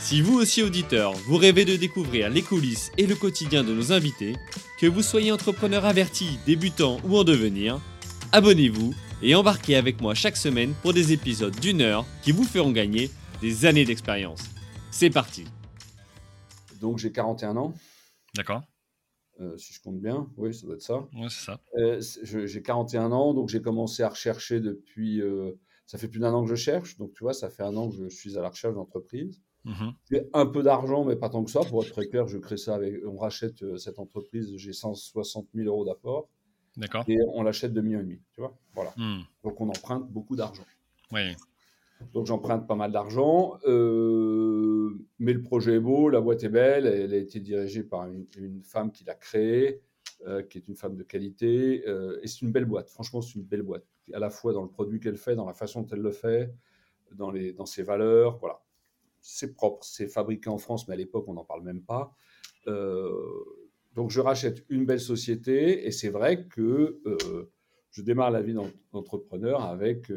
Si vous aussi auditeur, vous rêvez de découvrir les coulisses et le quotidien de nos invités, que vous soyez entrepreneur averti, débutant ou en devenir, abonnez-vous et embarquez avec moi chaque semaine pour des épisodes d'une heure qui vous feront gagner des années d'expérience. C'est parti Donc j'ai 41 ans, D'accord. euh, si je compte bien, oui, ça doit être ça. Ouais, c'est ça. Euh, j'ai 41 ans, donc j'ai commencé à rechercher depuis. euh, ça fait plus d'un an que je cherche, donc tu vois, ça fait un an que je suis à la recherche d'entreprise. J'ai un peu d'argent, mais pas tant que ça. Pour être très clair, je crée ça avec. On rachète euh, cette entreprise, j'ai 160 000 euros d'apport D'accord. et on l'achète de millions et demi, tu vois. Voilà. Hmm. Donc on emprunte beaucoup d'argent. Oui. Donc j'emprunte pas mal d'argent, euh, mais le projet est beau, la boîte est belle, elle a été dirigée par une, une femme qui l'a créée, euh, qui est une femme de qualité, et c'est une belle boîte, franchement c'est une belle boîte, à la fois dans le produit qu'elle fait, dans la façon dont elle le fait, dans, les, dans ses valeurs, voilà. C'est propre, c'est fabriqué en France, mais à l'époque on n'en parle même pas. Euh, donc je rachète une belle société, et c'est vrai que euh, je démarre la vie d'en- d'entrepreneur avec...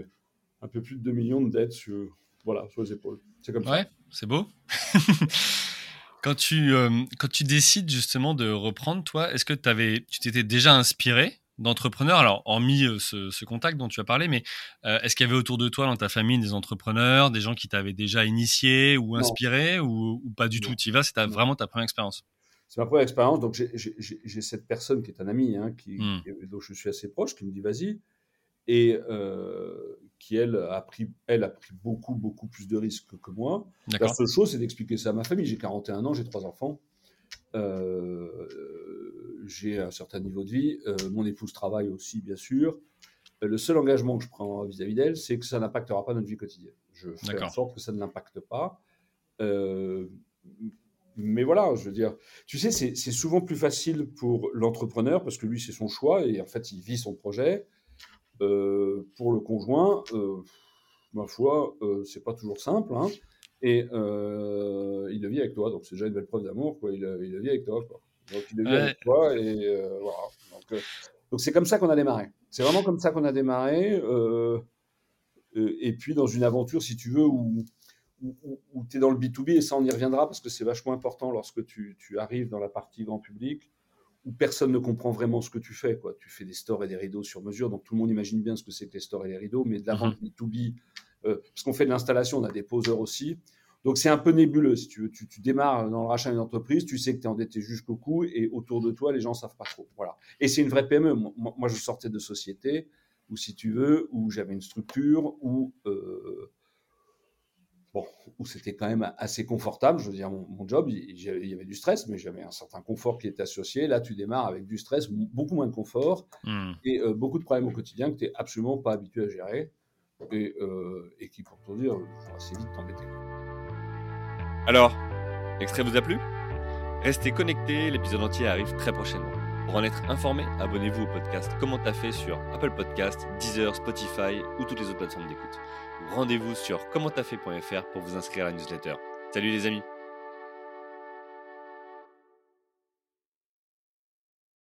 un peu plus de 2 millions de dettes sur, voilà, sur les épaules. C'est comme Ouais, c'est beau. quand, tu, euh, quand tu décides justement de reprendre, toi, est-ce que avais, tu t'étais déjà inspiré d'entrepreneurs Alors, hormis euh, ce, ce contact dont tu as parlé, mais euh, est-ce qu'il y avait autour de toi, dans ta famille, des entrepreneurs, des gens qui t'avaient déjà initié ou inspiré ou, ou pas du Non. tout Tu y vas, c'est vraiment ta première expérience? C'est ma première expérience. Donc, j'ai- cette personne qui est un ami, hein, qui, Hmm. qui- dont je suis assez proche, qui me dit vas-y. Et euh, qui, elle, a pris, elle a pris beaucoup, beaucoup plus de risques que moi. La seule chose, c'est d'expliquer ça à ma famille. J'ai 41 ans, j'ai trois enfants. Euh, j'ai un certain niveau de vie. Euh, mon épouse travaille aussi, bien sûr. Euh, Le seul engagement que je prends vis-à-vis d'elle, c'est que ça n'impactera pas notre vie quotidienne. Je fais en sorte que ça ne l'impacte pas. Euh, mais voilà, je veux dire, tu sais, c'est c'est souvent plus facile pour l'entrepreneur parce que lui, c'est son choix et en fait, il vit son projet. Euh, pour le conjoint, euh, ma foi, euh, c'est pas toujours simple. hein. et il le vit avec toi, donc c'est déjà une belle preuve d'amour. quoi. Il, le- il le vit avec toi. Quoi. Donc il Ouais. avec toi et euh, voilà. Donc euh, donc c'est comme ça qu'on a démarré. C'est vraiment comme ça qu'on a démarré. euh, euh, et puis dans une aventure, si tu veux, où, où, tu es dans le B2B, et ça on y reviendra parce que c'est vachement important lorsque tu, tu arrives dans la partie grand public, où personne ne comprend vraiment ce que tu fais. Quoi. Tu fais des stores et des rideaux sur mesure, donc tout le monde imagine bien ce que c'est que les stores et les rideaux, mais de la vente B2B, euh, parce qu'on fait de l'installation, on a des poseurs aussi. Donc c'est un peu nébuleux, si tu veux. Tu, tu démarres dans le rachat d'une entreprise, tu sais que tu es endetté jusqu'au cou, et autour de toi, les gens savent pas trop. Voilà. Et c'est une vraie PME. Moi, moi, je sortais de société où, si tu veux, où j'avais une structure, où... euh, bon, où c'était quand même assez confortable. Je veux dire, mon, mon job, il, il y avait du stress, mais j'avais un certain confort qui était associé. Là, tu démarres avec du stress, beaucoup moins de confort Hmm. et euh, beaucoup de problèmes au quotidien que tu n'es absolument pas habitué à gérer et, euh, et qui, pour te dire, vont assez vite t'embêter. Alors, l'extrait vous a plu? Restez connectés, l'épisode entier arrive très prochainement. Pour en être informé, abonnez-vous au podcast Comment t'as fait sur Apple Podcast, Deezer, Spotify ou toutes les autres plateformes d'écoute. Rendez-vous sur commenttafait.fr pour vous inscrire à la newsletter. Salut les amis